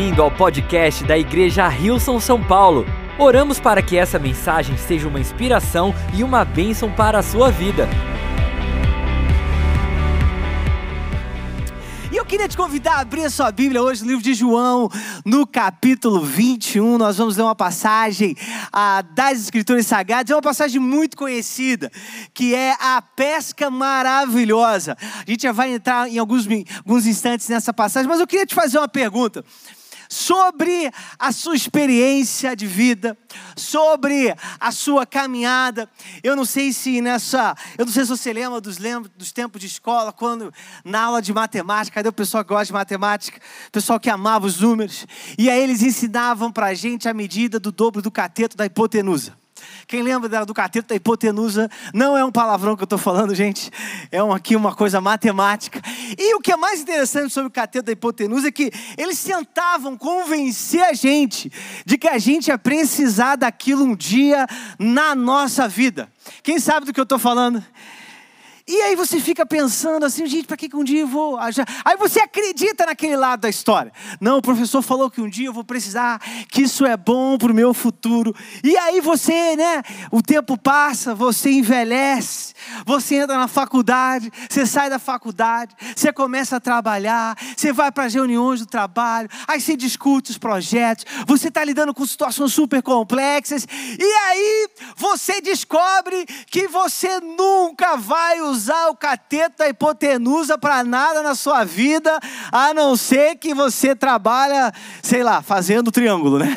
bem-vindo ao podcast da Igreja Rilson São Paulo. Oramos para que essa mensagem seja uma inspiração e uma bênção para a sua vida. E eu queria te convidar a abrir a sua Bíblia hoje no livro de João, no capítulo 21. Nós vamos ler uma passagem ah, das Escrituras Sagradas, é uma passagem muito conhecida, que é a pesca maravilhosa. A gente já vai entrar em alguns, alguns instantes nessa passagem, mas eu queria te fazer uma pergunta sobre a sua experiência de vida, sobre a sua caminhada. Eu não sei se nessa, eu não sei se você lembra dos, lembra dos tempos de escola, quando na aula de matemática, cadê o pessoal que gosta de matemática? O pessoal que amava os números. E aí eles ensinavam para a gente a medida do dobro do cateto da hipotenusa. Quem lembra do cateto da hipotenusa? Não é um palavrão que eu estou falando, gente. É aqui uma coisa matemática. E o que é mais interessante sobre o cateto da hipotenusa é que eles tentavam convencer a gente de que a gente ia precisar daquilo um dia na nossa vida. Quem sabe do que eu estou falando? E aí você fica pensando assim, gente, para que, que um dia eu vou. Aí você acredita naquele lado da história. Não, o professor falou que um dia eu vou precisar, que isso é bom para o meu futuro. E aí você, né? O tempo passa, você envelhece, você entra na faculdade, você sai da faculdade, você começa a trabalhar, você vai para as reuniões do trabalho, aí você discute os projetos, você está lidando com situações super complexas, e aí você descobre que você nunca vai usar usar o cateto da hipotenusa para nada na sua vida, a não ser que você trabalha, sei lá, fazendo triângulo, né?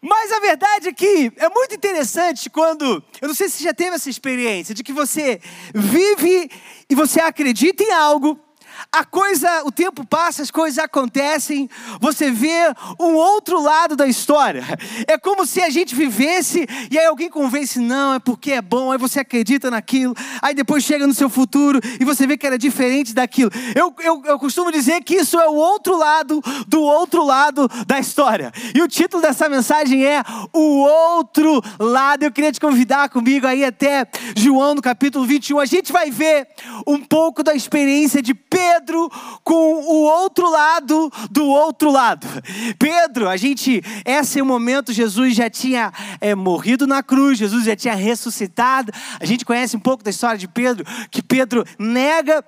Mas a verdade é que é muito interessante quando, eu não sei se você já teve essa experiência, de que você vive e você acredita em algo, a coisa, o tempo passa, as coisas acontecem, você vê um outro lado da história. É como se a gente vivesse e aí alguém convence, não, é porque é bom, aí você acredita naquilo, aí depois chega no seu futuro e você vê que era diferente daquilo. Eu, eu, eu costumo dizer que isso é o outro lado do outro lado da história. E o título dessa mensagem é O Outro Lado. Eu queria te convidar comigo aí até João no capítulo 21. A gente vai ver um pouco da experiência de Pedro Pedro com o outro lado do outro lado. Pedro, a gente, esse é o momento, Jesus já tinha é, morrido na cruz, Jesus já tinha ressuscitado. A gente conhece um pouco da história de Pedro, que Pedro nega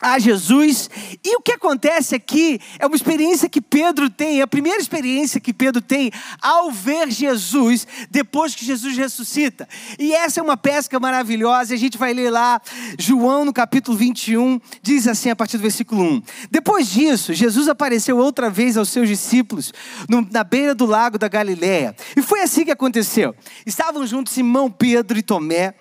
a Jesus. E o que acontece aqui é uma experiência que Pedro tem, é a primeira experiência que Pedro tem ao ver Jesus depois que Jesus ressuscita. E essa é uma pesca maravilhosa, a gente vai ler lá, João no capítulo 21, diz assim a partir do versículo 1. Depois disso, Jesus apareceu outra vez aos seus discípulos no, na beira do lago da Galileia. E foi assim que aconteceu. Estavam juntos Simão, Pedro e Tomé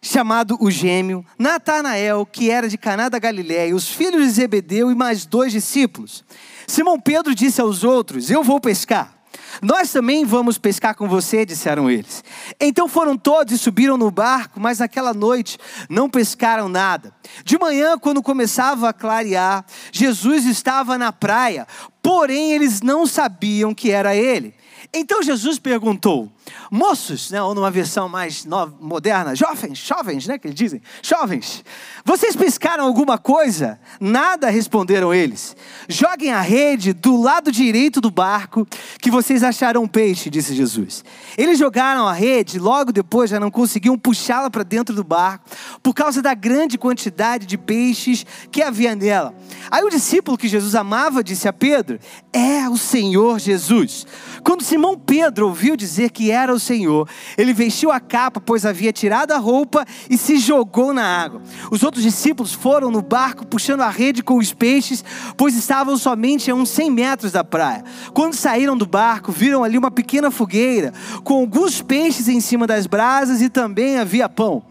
chamado o gêmeo, Natanael, que era de Caná da Galiléia, os filhos de Zebedeu e mais dois discípulos. Simão Pedro disse aos outros: Eu vou pescar. Nós também vamos pescar com você, disseram eles. Então foram todos e subiram no barco, mas naquela noite não pescaram nada. De manhã, quando começava a clarear, Jesus estava na praia, porém eles não sabiam que era ele. Então Jesus perguntou: Moços, né, ou numa versão mais nova, moderna, jovens, jovens, né, que eles dizem, jovens, vocês pescaram alguma coisa? Nada, responderam eles. Joguem a rede do lado direito do barco, que vocês acharão peixe, disse Jesus. Eles jogaram a rede, logo depois já não conseguiam puxá-la para dentro do barco, por causa da grande quantidade de peixes que havia nela. Aí o discípulo que Jesus amava disse a Pedro: É o Senhor Jesus. Quando Simão Pedro ouviu dizer que era o Senhor, ele vestiu a capa, pois havia tirado a roupa e se jogou na água. Os outros discípulos foram no barco puxando a rede com os peixes, pois estavam somente a uns 100 metros da praia. Quando saíram do barco, viram ali uma pequena fogueira com alguns peixes em cima das brasas e também havia pão.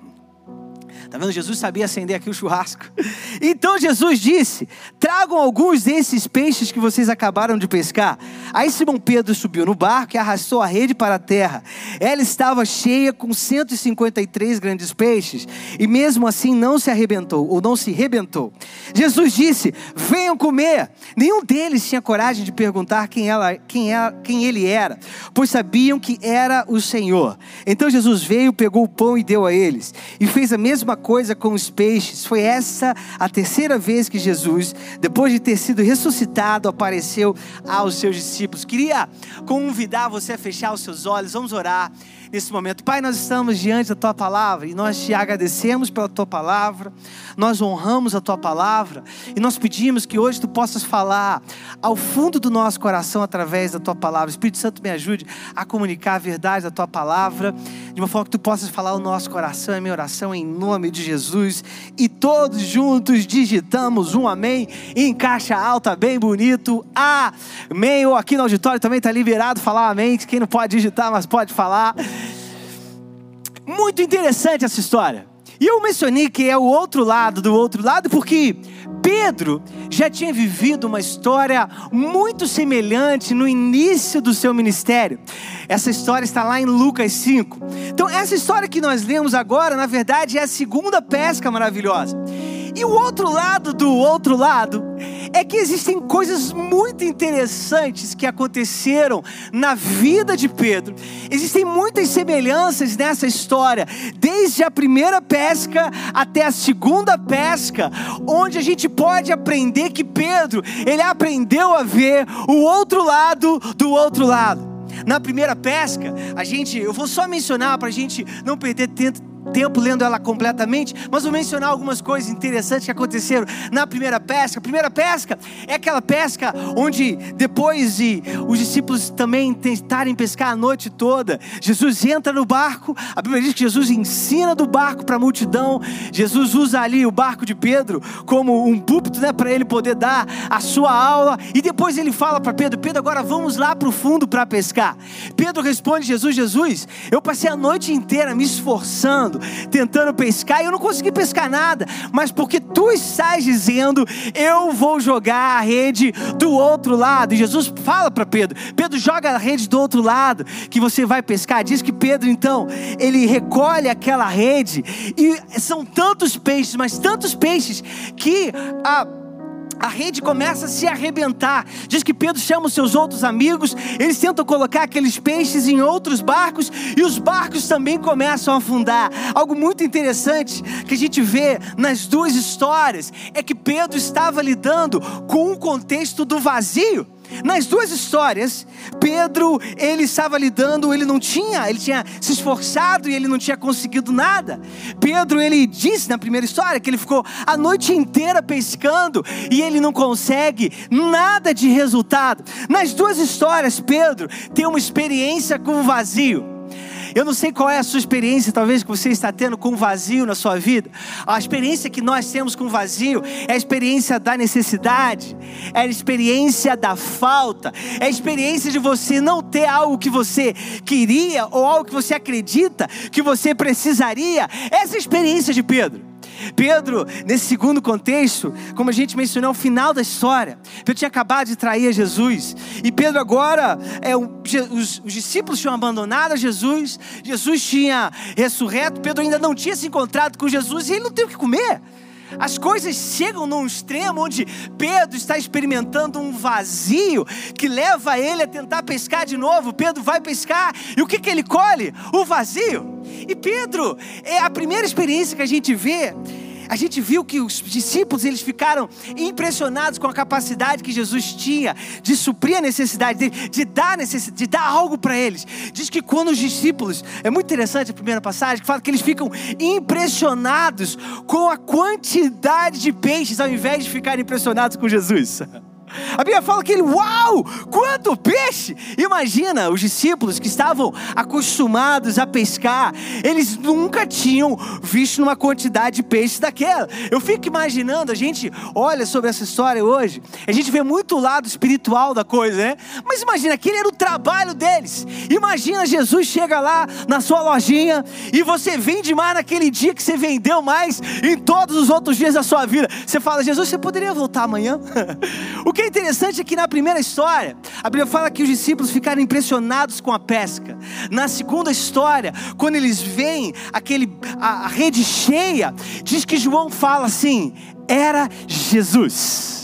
Tá vendo? Jesus sabia acender aqui o churrasco. Então Jesus disse: Tragam alguns desses peixes que vocês acabaram de pescar. Aí Simão Pedro subiu no barco e arrastou a rede para a terra. Ela estava cheia com 153 grandes peixes, e mesmo assim não se arrebentou, ou não se rebentou. Jesus disse: Venham comer. Nenhum deles tinha coragem de perguntar quem, ela, quem, ela, quem ele era, pois sabiam que era o Senhor. Então Jesus veio, pegou o pão e deu a eles, e fez a mesma coisa com os peixes. Foi essa a terceira vez que Jesus, depois de ter sido ressuscitado, apareceu aos seus discípulos. Queria convidar você a fechar os seus olhos, vamos orar nesse momento. Pai, nós estamos diante da tua palavra e nós te agradecemos pela tua palavra, nós honramos a tua palavra e nós pedimos que hoje tu possas falar ao fundo do nosso coração através da tua palavra. Espírito Santo, me ajude a comunicar a verdade da tua palavra, de uma forma que tu possas falar ao nosso coração, é minha oração em nome de Jesus. E todos juntos digitamos um amém em caixa alta, bem bonito. Amém. Ou aqui no auditório também está liberado falar amém. Quem não pode digitar, mas pode falar. Muito interessante essa história. E eu mencionei que é o outro lado do outro lado, porque Pedro já tinha vivido uma história muito semelhante no início do seu ministério. Essa história está lá em Lucas 5. Então, essa história que nós lemos agora, na verdade, é a segunda pesca maravilhosa. E o outro lado do outro lado é que existem coisas muito interessantes que aconteceram na vida de Pedro. Existem muitas semelhanças nessa história, desde a primeira pesca até a segunda pesca, onde a gente pode aprender que Pedro, ele aprendeu a ver o outro lado do outro lado. Na primeira pesca, a gente, eu vou só mencionar para a gente não perder tempo tempo lendo ela completamente, mas vou mencionar algumas coisas interessantes que aconteceram na primeira pesca. A primeira pesca é aquela pesca onde depois de os discípulos também tentarem pescar a noite toda, Jesus entra no barco, a Bíblia diz que Jesus ensina do barco para a multidão, Jesus usa ali o barco de Pedro como um púlpito né, para ele poder dar a sua aula, e depois ele fala para Pedro: Pedro, agora vamos lá para o fundo para pescar. Pedro responde: Jesus, Jesus, eu passei a noite inteira me esforçando tentando pescar, e eu não consegui pescar nada, mas porque tu estás dizendo, eu vou jogar a rede do outro lado. E Jesus fala para Pedro: Pedro, joga a rede do outro lado, que você vai pescar. Diz que Pedro, então, ele recolhe aquela rede, e são tantos peixes, mas tantos peixes, que a a rede começa a se arrebentar. Diz que Pedro chama os seus outros amigos, eles tentam colocar aqueles peixes em outros barcos e os barcos também começam a afundar. Algo muito interessante que a gente vê nas duas histórias é que Pedro estava lidando com o contexto do vazio. Nas duas histórias, Pedro, ele estava lidando, ele não tinha, ele tinha se esforçado e ele não tinha conseguido nada. Pedro, ele disse na primeira história que ele ficou a noite inteira pescando e ele não consegue nada de resultado. Nas duas histórias, Pedro tem uma experiência com o vazio. Eu não sei qual é a sua experiência, talvez que você está tendo com vazio na sua vida. A experiência que nós temos com vazio é a experiência da necessidade, é a experiência da falta, é a experiência de você não ter algo que você queria ou algo que você acredita que você precisaria. Essa é a experiência de Pedro. Pedro, nesse segundo contexto, como a gente mencionou, é o final da história. Pedro tinha acabado de trair a Jesus. E Pedro agora, é, os, os discípulos tinham abandonado a Jesus. Jesus tinha ressurreto. Pedro ainda não tinha se encontrado com Jesus e ele não tem o que comer. As coisas chegam num extremo onde Pedro está experimentando um vazio que leva ele a tentar pescar de novo. Pedro vai pescar e o que, que ele colhe? O vazio. E Pedro, é a primeira experiência que a gente vê a gente viu que os discípulos eles ficaram impressionados com a capacidade que Jesus tinha de suprir a necessidade dele, de dar necessidade, de dar algo para eles. Diz que quando os discípulos, é muito interessante a primeira passagem, que fala que eles ficam impressionados com a quantidade de peixes ao invés de ficarem impressionados com Jesus. A Bíblia fala que ele, uau, quanto peixe! Imagina os discípulos que estavam acostumados a pescar, eles nunca tinham visto uma quantidade de peixe daquela. Eu fico imaginando, a gente olha sobre essa história hoje, a gente vê muito o lado espiritual da coisa, né? Mas imagina, aquele era o trabalho deles. Imagina Jesus chega lá na sua lojinha e você vende mais naquele dia que você vendeu mais em todos os outros dias da sua vida. Você fala, Jesus, você poderia voltar amanhã? o que interessante é que na primeira história, a Bíblia fala que os discípulos ficaram impressionados com a pesca. Na segunda história, quando eles veem aquele, a, a rede cheia, diz que João fala assim: era Jesus.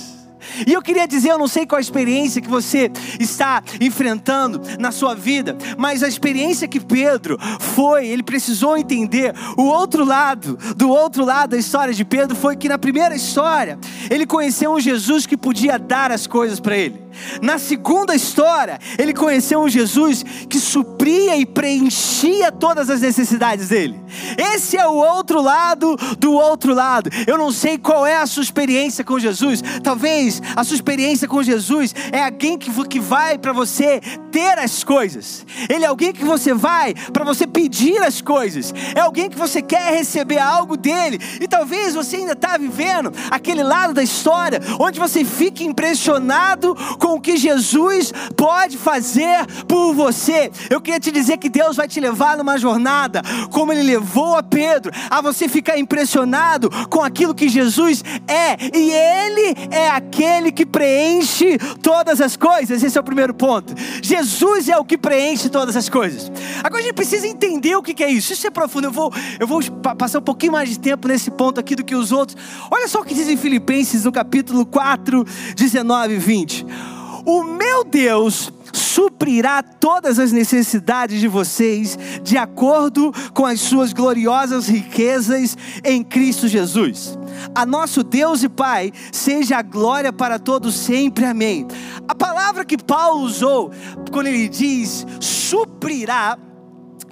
E eu queria dizer, eu não sei qual a experiência que você está enfrentando na sua vida, mas a experiência que Pedro foi, ele precisou entender o outro lado, do outro lado da história de Pedro foi que na primeira história, ele conheceu um Jesus que podia dar as coisas para ele. Na segunda história, ele conheceu um Jesus que supria e preenchia todas as necessidades dele. Esse é o outro lado do outro lado. Eu não sei qual é a sua experiência com Jesus. Talvez a sua experiência com Jesus é alguém que, que vai para você ter as coisas. Ele é alguém que você vai para você pedir as coisas. É alguém que você quer receber algo dele. E talvez você ainda está vivendo aquele lado da história onde você fica impressionado com o que Jesus pode fazer por você. Eu queria te dizer que Deus vai te levar numa jornada, como Ele levou a Pedro, a você ficar impressionado com aquilo que Jesus é, e Ele é aquele que preenche todas as coisas. Esse é o primeiro ponto. Jesus é o que preenche todas as coisas. Agora a gente precisa entender o que é isso. Isso é profundo. Eu vou, eu vou passar um pouquinho mais de tempo nesse ponto aqui do que os outros. Olha só o que diz em Filipenses, no capítulo 4, 19 e 20. O meu Deus suprirá todas as necessidades de vocês, de acordo com as suas gloriosas riquezas em Cristo Jesus. A nosso Deus e Pai seja a glória para todos sempre. Amém. A palavra que Paulo usou quando ele diz suprirá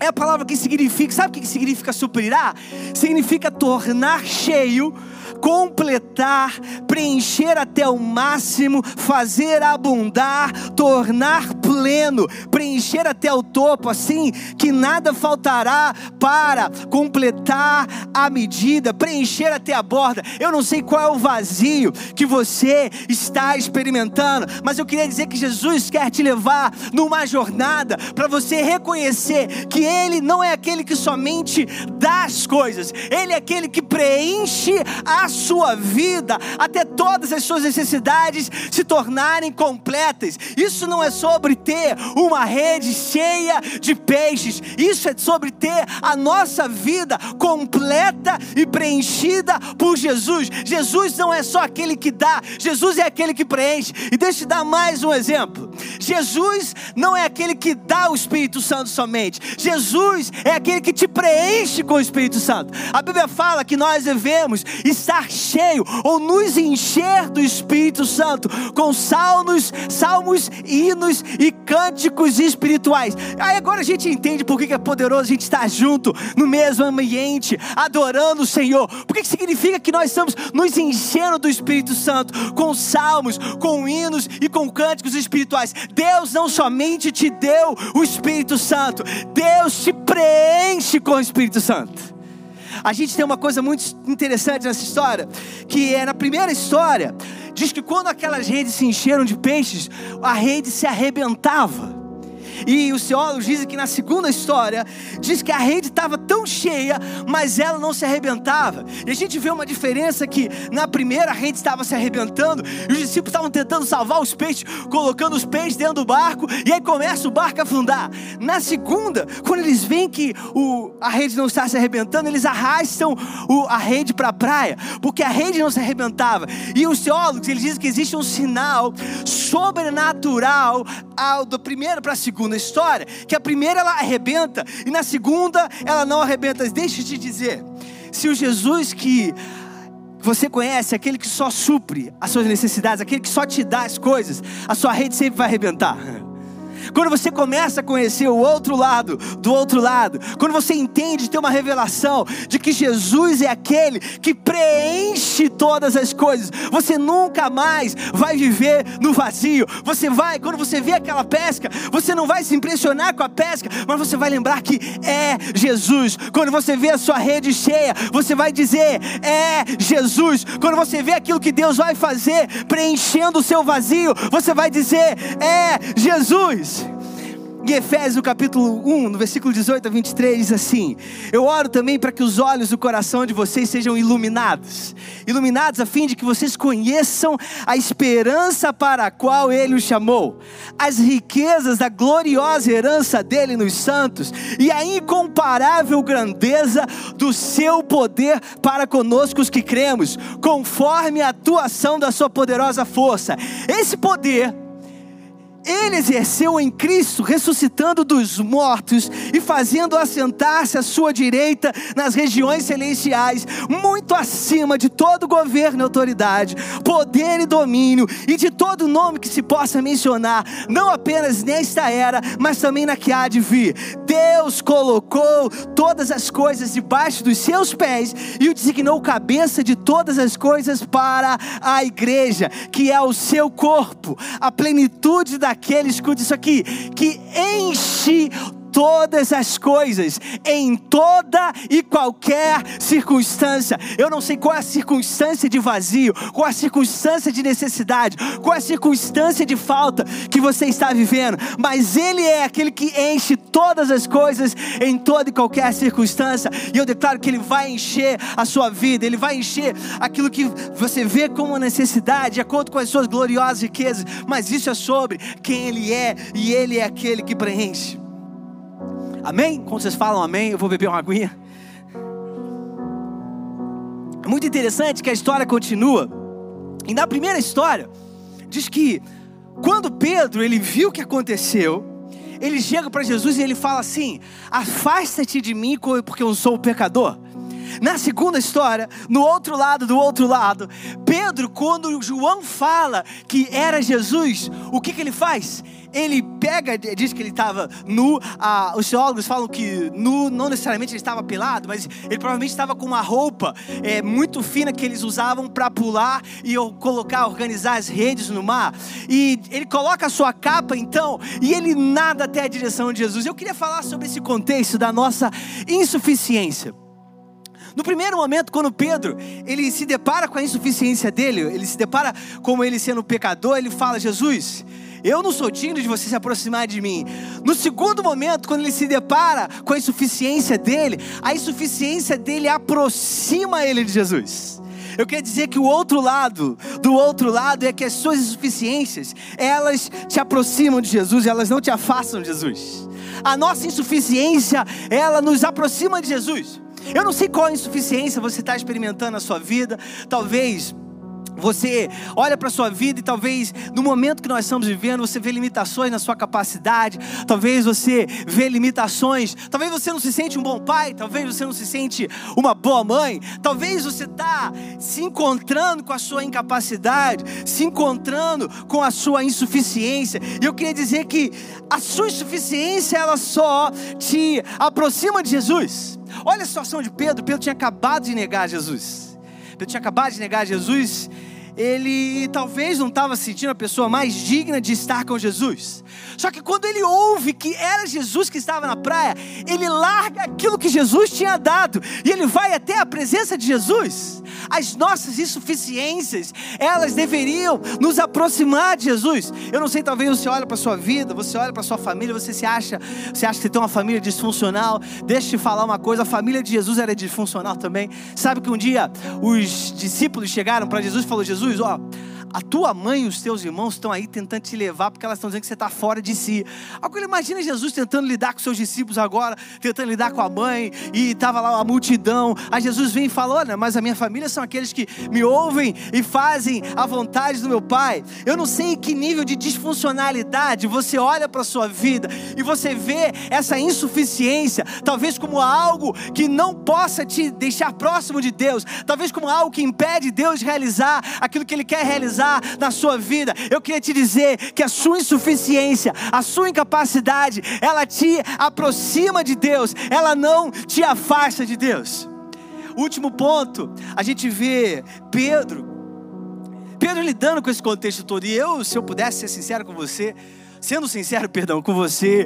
é a palavra que significa, sabe o que significa suprirá? Significa tornar cheio completar, preencher até o máximo, fazer abundar, tornar pleno, preencher até o topo, assim que nada faltará para completar a medida, preencher até a borda. Eu não sei qual é o vazio que você está experimentando, mas eu queria dizer que Jesus quer te levar numa jornada para você reconhecer que Ele não é aquele que somente dá as coisas, Ele é aquele que preenche a sua vida até todas as suas necessidades se tornarem completas. Isso não é sobre ter uma rede cheia de peixes, isso é sobre ter a nossa vida completa e preenchida por Jesus. Jesus não é só aquele que dá, Jesus é aquele que preenche. E deixa eu te dar mais um exemplo. Jesus não é aquele que dá o Espírito Santo somente, Jesus é aquele que te preenche com o Espírito Santo. A Bíblia fala que nós devemos estar estar cheio ou nos encher do Espírito Santo com salmos, salmos, hinos e cânticos espirituais. Aí agora a gente entende por que é poderoso a gente estar junto no mesmo ambiente, adorando o Senhor. Porque significa que nós estamos nos enchendo do Espírito Santo com salmos, com hinos e com cânticos espirituais. Deus não somente te deu o Espírito Santo, Deus te preenche com o Espírito Santo. A gente tem uma coisa muito interessante nessa história, que é na primeira história, diz que quando aquelas redes se encheram de peixes, a rede se arrebentava. E os teólogos dizem que na segunda história, diz que a rede estava tão cheia, mas ela não se arrebentava. E a gente vê uma diferença que na primeira a rede estava se arrebentando, e os discípulos estavam tentando salvar os peixes, colocando os peixes dentro do barco, e aí começa o barco a afundar. Na segunda, quando eles veem que o, a rede não está se arrebentando, eles arrastam o, a rede para a praia, porque a rede não se arrebentava. E os teólogos eles dizem que existe um sinal sobrenatural ao, do primeiro para a segunda segunda história, que a primeira ela arrebenta e na segunda ela não arrebenta. Deixa eu te dizer, se o Jesus que você conhece, aquele que só supre as suas necessidades, aquele que só te dá as coisas, a sua rede sempre vai arrebentar. Quando você começa a conhecer o outro lado, do outro lado, quando você entende, ter uma revelação de que Jesus é aquele que preenche todas as coisas, você nunca mais vai viver no vazio. Você vai, quando você vê aquela pesca, você não vai se impressionar com a pesca, mas você vai lembrar que é Jesus. Quando você vê a sua rede cheia, você vai dizer: é Jesus. Quando você vê aquilo que Deus vai fazer preenchendo o seu vazio, você vai dizer: é Jesus. Em Efésios capítulo 1, no versículo 18 a 23, diz assim: Eu oro também para que os olhos do coração de vocês sejam iluminados iluminados a fim de que vocês conheçam a esperança para a qual Ele os chamou, as riquezas da gloriosa herança dele nos santos e a incomparável grandeza do seu poder para conosco os que cremos, conforme a atuação da sua poderosa força. Esse poder ele exerceu em Cristo, ressuscitando dos mortos e fazendo assentar-se à sua direita nas regiões celestiais, muito acima de todo governo e autoridade, poder e domínio, e de todo nome que se possa mencionar, não apenas nesta era, mas também na que há de vir. Deus colocou todas as coisas debaixo dos seus pés e o designou cabeça de todas as coisas para a igreja, que é o seu corpo, a plenitude da daquele, escute isso aqui, que enche todas as coisas, em toda e qualquer circunstância. Eu não sei qual é a circunstância de vazio, qual é a circunstância de necessidade, qual é a circunstância de falta que você está vivendo, mas Ele é aquele que enche todas as coisas em toda e qualquer circunstância, e eu declaro que Ele vai encher a sua vida, Ele vai encher aquilo que você vê como necessidade, de acordo com as suas gloriosas riquezas, mas isso é sobre quem Ele é, e Ele é aquele que preenche. Amém? Quando vocês falam amém, eu vou beber uma aguinha. É muito interessante que a história continua. E na primeira história, diz que quando Pedro ele viu o que aconteceu, ele chega para Jesus e ele fala assim: Afasta-te de mim, porque eu sou o pecador. Na segunda história, no outro lado do outro lado, Pedro, quando João fala que era Jesus, o que, que ele faz? ele pega, diz que ele estava nu. Ah, os teólogos falam que nu não necessariamente ele estava pelado, mas ele provavelmente estava com uma roupa é, muito fina que eles usavam para pular e colocar, organizar as redes no mar. E ele coloca a sua capa então e ele nada até a direção de Jesus. Eu queria falar sobre esse contexto da nossa insuficiência. No primeiro momento, quando Pedro ele se depara com a insuficiência dele, ele se depara como ele sendo pecador, ele fala: Jesus, eu não sou digno de você se aproximar de mim. No segundo momento, quando ele se depara com a insuficiência dele, a insuficiência dele aproxima ele de Jesus. Eu quero dizer que o outro lado, do outro lado, é que as suas insuficiências, elas te aproximam de Jesus, elas não te afastam de Jesus. A nossa insuficiência, ela nos aproxima de Jesus. Eu não sei qual insuficiência você está experimentando na sua vida, talvez você olha para a sua vida e talvez no momento que nós estamos vivendo, você vê limitações na sua capacidade, talvez você vê limitações, talvez você não se sente um bom pai, talvez você não se sente uma boa mãe, talvez você está se encontrando com a sua incapacidade, se encontrando com a sua insuficiência. E eu queria dizer que a sua insuficiência ela só te aproxima de Jesus. Olha a situação de Pedro, Pedro tinha acabado de negar Jesus. Pedro tinha acabado de negar Jesus ele talvez não estava sentindo a pessoa mais digna de estar com Jesus. Só que quando ele ouve que era Jesus que estava na praia, ele larga aquilo que Jesus tinha dado e ele vai até a presença de Jesus. As nossas insuficiências, elas deveriam nos aproximar de Jesus. Eu não sei, talvez você olha para sua vida, você olha para sua família, você se acha, você acha que tem uma família disfuncional. Deixa eu te falar uma coisa, a família de Jesus era disfuncional também. Sabe que um dia os discípulos chegaram para Jesus e falou: "Jesus, ó, a tua mãe e os teus irmãos estão aí tentando te levar porque elas estão dizendo que você está fora de si. Agora imagina Jesus tentando lidar com seus discípulos agora, tentando lidar com a mãe, e estava lá a multidão. Aí Jesus vem e fala: Olha, mas a minha família são aqueles que me ouvem e fazem a vontade do meu Pai. Eu não sei em que nível de disfuncionalidade você olha para a sua vida e você vê essa insuficiência, talvez como algo que não possa te deixar próximo de Deus, talvez como algo que impede Deus de realizar aquilo que Ele quer realizar realizar na sua vida. Eu queria te dizer que a sua insuficiência, a sua incapacidade, ela te aproxima de Deus, ela não te afasta de Deus. Último ponto, a gente vê Pedro, Pedro lidando com esse contexto todo, e eu, se eu pudesse ser sincero com você, sendo sincero, perdão, com você,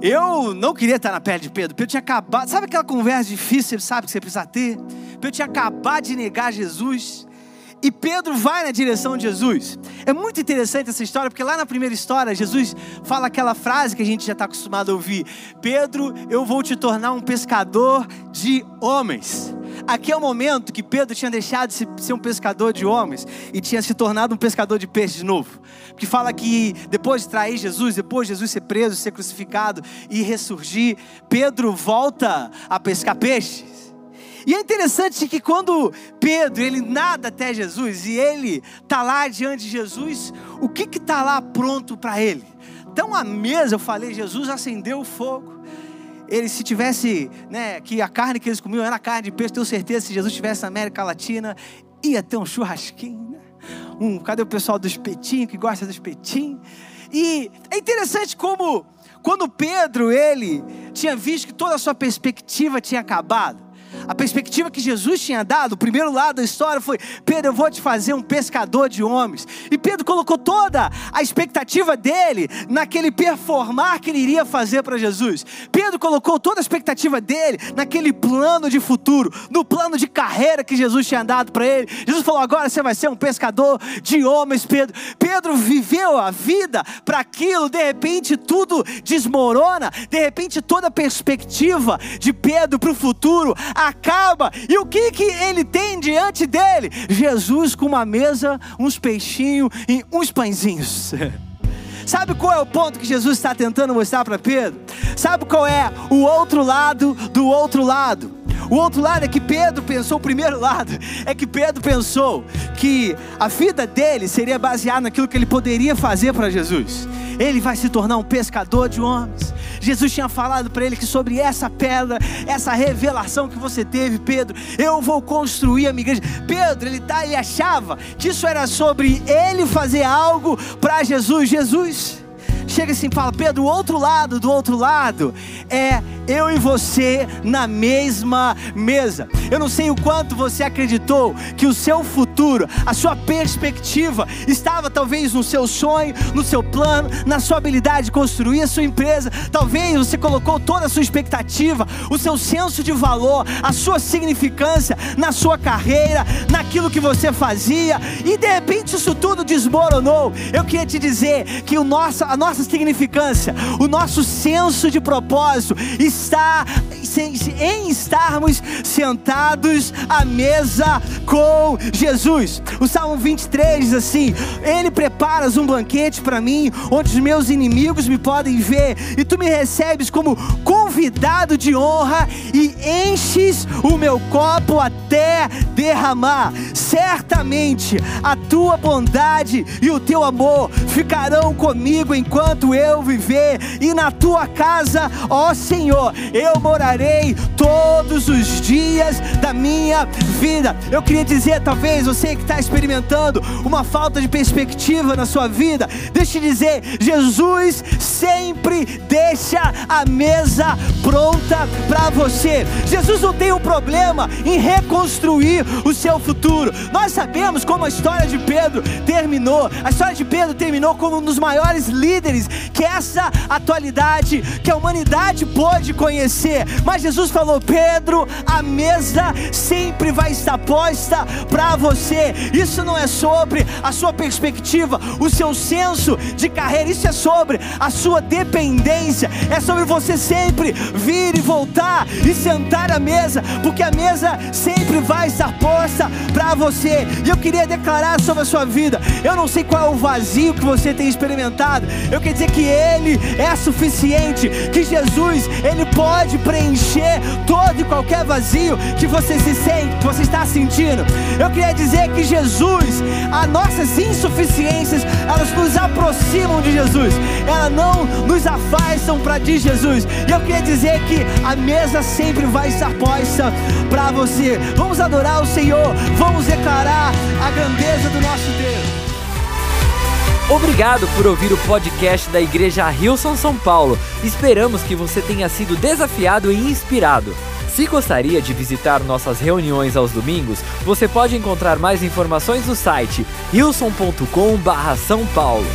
eu não queria estar na pele de Pedro. Pedro tinha acabado, sabe aquela conversa difícil, sabe que você precisa ter? Pedro tinha acabado de negar Jesus. E Pedro vai na direção de Jesus. É muito interessante essa história, porque lá na primeira história, Jesus fala aquela frase que a gente já está acostumado a ouvir: Pedro, eu vou te tornar um pescador de homens. Aqui é o momento que Pedro tinha deixado de ser um pescador de homens e tinha se tornado um pescador de peixes de novo. Que fala que depois de trair Jesus, depois de Jesus ser preso, ser crucificado e ressurgir, Pedro volta a pescar peixes. E é interessante que quando Pedro ele nada até Jesus e ele tá lá diante de Jesus, o que que tá lá pronto para ele? Então a mesa, eu falei, Jesus acendeu o fogo. Ele se tivesse, né, que a carne que eles comiam era carne de peixe, tenho certeza se Jesus estivesse na América Latina, ia ter um churrasquinho, né? Um, cadê o pessoal do espetinho que gosta do espetinho? E é interessante como quando Pedro ele tinha visto que toda a sua perspectiva tinha acabado, a perspectiva que Jesus tinha dado, o primeiro lado da história foi: Pedro, eu vou te fazer um pescador de homens. E Pedro colocou toda a expectativa dele naquele performar que ele iria fazer para Jesus. Pedro colocou toda a expectativa dele naquele plano de futuro, no plano de carreira que Jesus tinha dado para ele. Jesus falou: agora você vai ser um pescador de homens, Pedro. Pedro viveu a vida para aquilo, de repente tudo desmorona, de repente toda a perspectiva de Pedro para o futuro acaba. E o que, que ele tem diante dele? Jesus com uma mesa, uns peixinhos e uns pãezinhos. Sabe qual é o ponto que Jesus está tentando mostrar para Pedro? Sabe qual é o outro lado do outro lado? O outro lado é que Pedro pensou, o primeiro lado é que Pedro pensou que a vida dele seria baseada naquilo que ele poderia fazer para Jesus. Ele vai se tornar um pescador de homens. Jesus tinha falado para ele que sobre essa pedra, essa revelação que você teve, Pedro, eu vou construir a minha igreja. Pedro, ele, tá, ele achava que isso era sobre ele fazer algo para Jesus. Jesus chega assim e fala: Pedro, o outro lado do outro lado é eu e você na mesma mesa. Eu não sei o quanto você acreditou que o seu futuro, a sua perspectiva, estava talvez no seu sonho, no seu plano, na sua habilidade de construir a sua empresa. Talvez você colocou toda a sua expectativa, o seu senso de valor, a sua significância na sua carreira, naquilo que você fazia, e de repente isso tudo desmoronou. Eu queria te dizer que o nosso, a nossa significância, o nosso senso de propósito, está em estarmos sentados à mesa com Jesus. O Salmo 23 diz assim: Ele preparas um banquete para mim, onde os meus inimigos me podem ver, e tu me recebes como convidado de honra e enches o meu copo até derramar. Certamente a tua bondade e o teu amor ficarão comigo enquanto eu viver, e na tua casa, ó Senhor, eu morarei todos os dias da minha vida. Eu queria dizer, talvez você que está experimentando uma falta de perspectiva na sua vida, deixe de dizer: Jesus sempre deixa a mesa pronta para você. Jesus não tem um problema em reconstruir o seu futuro. Nós sabemos como a história de Pedro terminou. A história de Pedro terminou como um dos maiores líderes que essa atualidade, que a humanidade pôde conhecer. Mas Jesus falou: Pedro, a mesa sempre vai estar posta para você. Isso não é sobre a sua perspectiva, o seu senso de carreira, isso é sobre a sua dependência, é sobre você sempre vir e voltar e sentar à mesa, porque a mesa sempre vai estar posta para você. E eu queria declarar sobre a sua vida. Eu não sei qual é o vazio que você tem experimentado. Eu quero dizer que Ele é suficiente, que Jesus Ele pode preencher todo e qualquer vazio que você se sente, que você está sentindo. Eu queria dizer que Jesus, as nossas insuficiências, elas nos aproximam de Jesus, elas não nos afastam para de Jesus. E eu queria dizer que a mesa sempre vai estar posta para você. Vamos adorar o Senhor, vamos declarar a grandeza do nosso Deus. Obrigado por ouvir o podcast da Igreja Rilson São Paulo. Esperamos que você tenha sido desafiado e inspirado. Se gostaria de visitar nossas reuniões aos domingos, você pode encontrar mais informações no site rilson.com/são paulo.